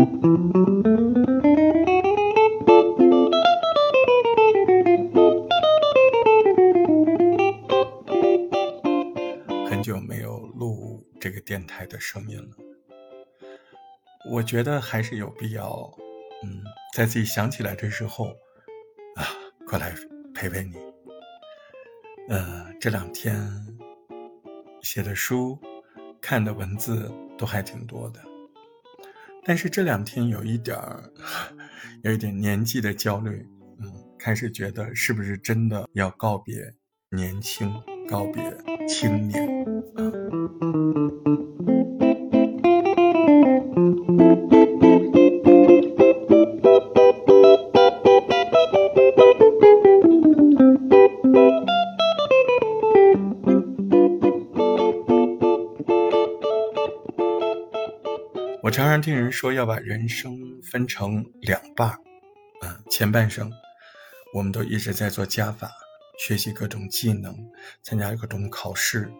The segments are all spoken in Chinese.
很久没有录这个电台的声音了，我觉得还是有必要，嗯，在自己想起来的时候，啊，过来陪陪你。呃，这两天写的书、看的文字都还挺多的，但是这两天有一点儿，有一点年纪的焦虑，嗯，开始觉得是不是真的要告别年轻，告别青年。我常常听人说要把人生分成两半儿，啊，前半生我们都一直在做加法，学习各种技能，参加各种考试。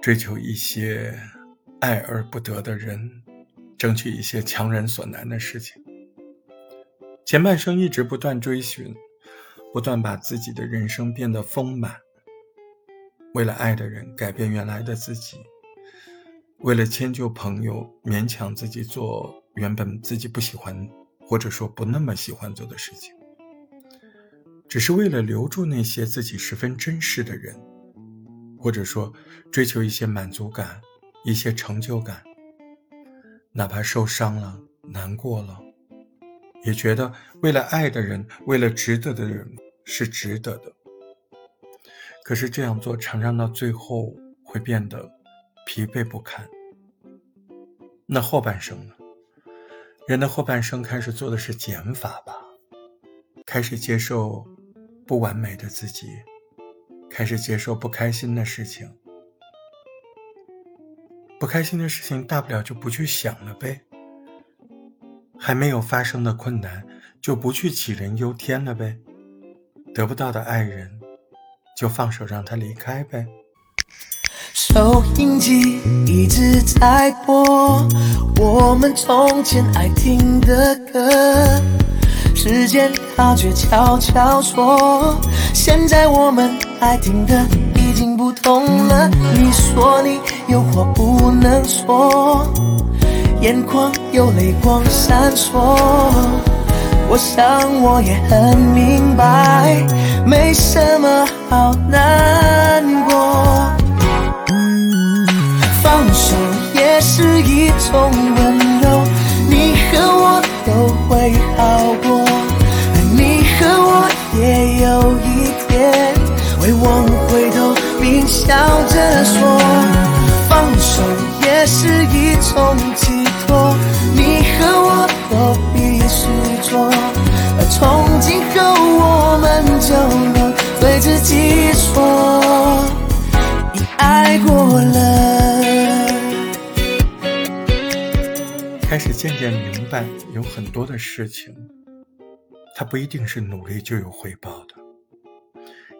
追求一些爱而不得的人，争取一些强人所难的事情。前半生一直不断追寻，不断把自己的人生变得丰满。为了爱的人改变原来的自己，为了迁就朋友勉强自己做原本自己不喜欢或者说不那么喜欢做的事情，只是为了留住那些自己十分珍视的人。或者说，追求一些满足感，一些成就感，哪怕受伤了、难过了，也觉得为了爱的人，为了值得的人是值得的。可是这样做常常到最后会变得疲惫不堪。那后半生呢？人的后半生开始做的是减法吧，开始接受不完美的自己。开始接受不开心的事情，不开心的事情大不了就不去想了呗。还没有发生的困难就不去杞人忧天了呗。得不到的爱人就放手让他离开呗。收音机一直在播我们从前爱听的歌，时间它却悄悄说，现在我们。爱听的已经不同了，你说你有话不能说，眼眶有泪光闪烁。我想我也很明白，没什么好难过。风温柔，你和我都会好过，而你和我也有一天。会往回头，并笑着说，放手也是一种寄托。你和我都必须做，而从今后我们就能对自己渐渐明白，有很多的事情，它不一定是努力就有回报的。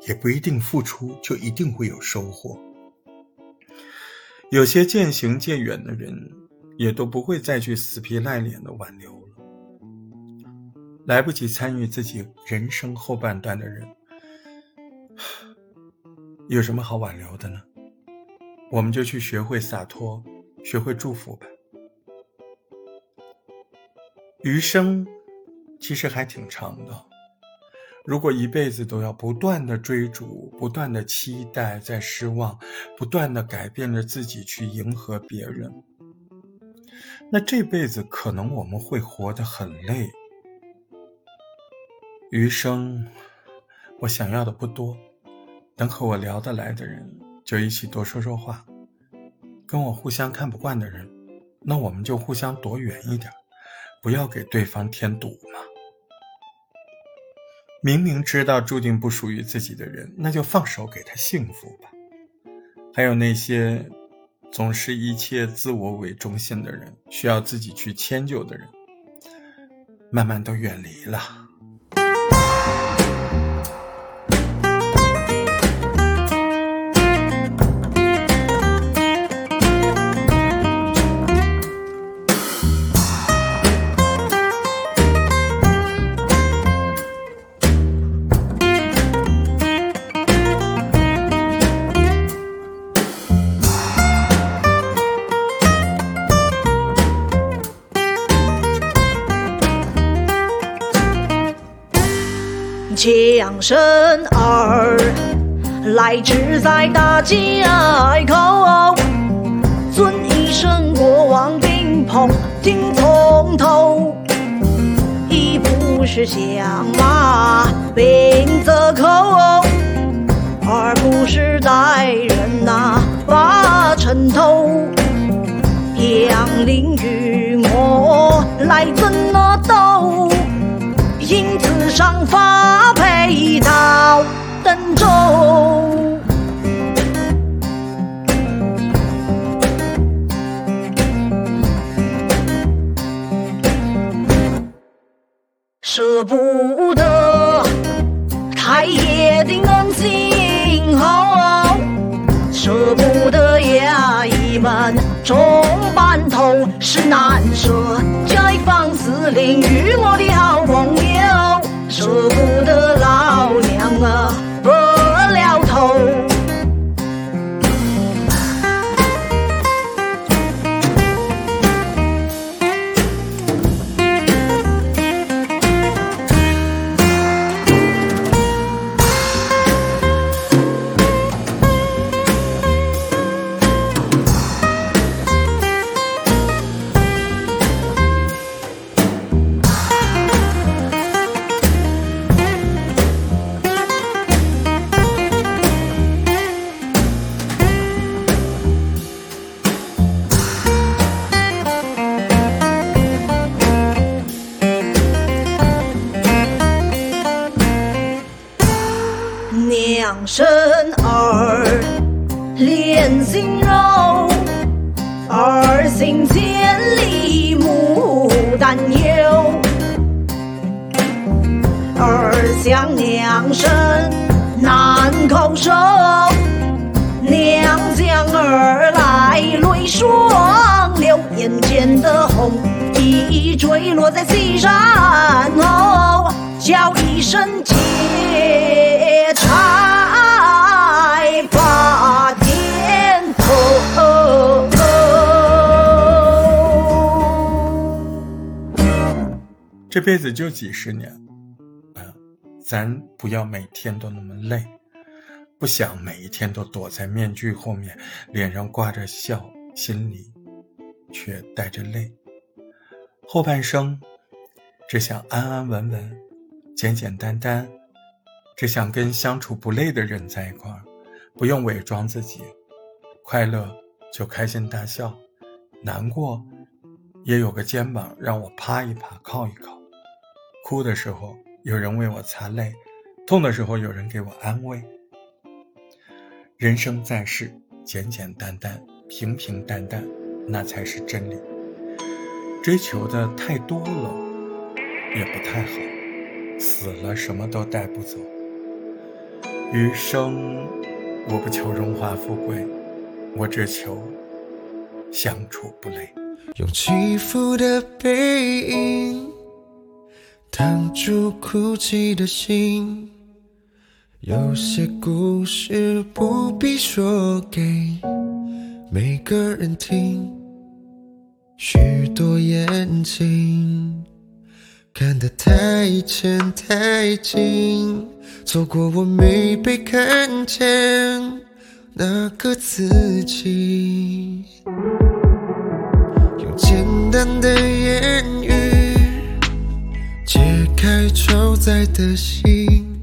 也不一定付出就一定会有收获。有些渐行渐远的人，也都不会再去死皮赖脸的挽留了。来不及参与自己人生后半段的人，有什么好挽留的呢？我们就去学会洒脱，学会祝福吧。余生其实还挺长的。如果一辈子都要不断的追逐、不断的期待、在失望、不断的改变着自己去迎合别人，那这辈子可能我们会活得很累。余生，我想要的不多，能和我聊得来的人就一起多说说话，跟我互相看不惯的人，那我们就互相躲远一点，不要给对方添堵嘛。明明知道注定不属于自己的人，那就放手给他幸福吧。还有那些总是一切自我为中心的人，需要自己去迁就的人，慢慢都远离了。枪声儿来自在大街口，尊一声过往宾朋听从头，一不是响马兵则口，二不是带人呐把城头，杨林与我来争那斗。因此上发配到登州，舍不得开业的恩情好，舍不得衙役们中班头，是难舍解放司令与我的好朋友。舍不得老娘啊，娘生儿连心肉，儿行千里母担忧。儿想娘生难口授，娘将儿来泪双流，眼前的红衣坠落在西山后，叫一声劫柴把天头。这辈子就几十年，嗯，咱不要每天都那么累，不想每一天都躲在面具后面，脸上挂着笑，心里却带着泪。后半生，只想安安稳稳，简简单单，只想跟相处不累的人在一块儿，不用伪装自己，快乐就开心大笑，难过也有个肩膀让我趴一趴，靠一靠。哭的时候有人为我擦泪，痛的时候有人给我安慰。人生在世，简简单单，平平淡淡，那才是真理。追求的太多了，也不太好。死了什么都带不走。余生，我不求荣华富贵，我只求相处不累。用起伏的背影挡住哭泣的心，有些故事不必说给每个人听。许多眼睛看得太浅太近，错过我没被看见那个自己。用简单的言语解开超载的心，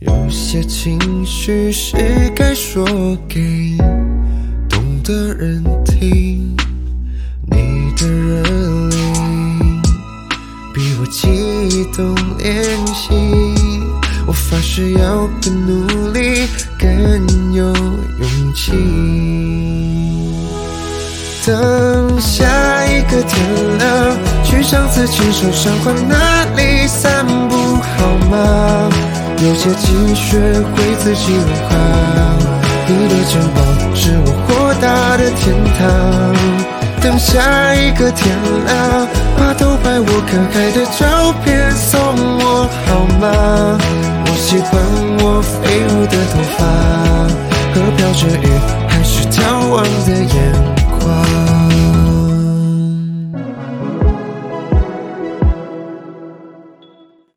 有些情绪是该说给懂的人听。你的热恋比我激动联系，我发誓要更努力，更有勇气。等下一个天亮，去上次牵手赏花那里散步好吗？有些积雪会自己融化，你的肩膀是我豁达的天堂。等下一个天亮，把偷拍我可爱的照片送我好吗？着雨还是眺望的眼光。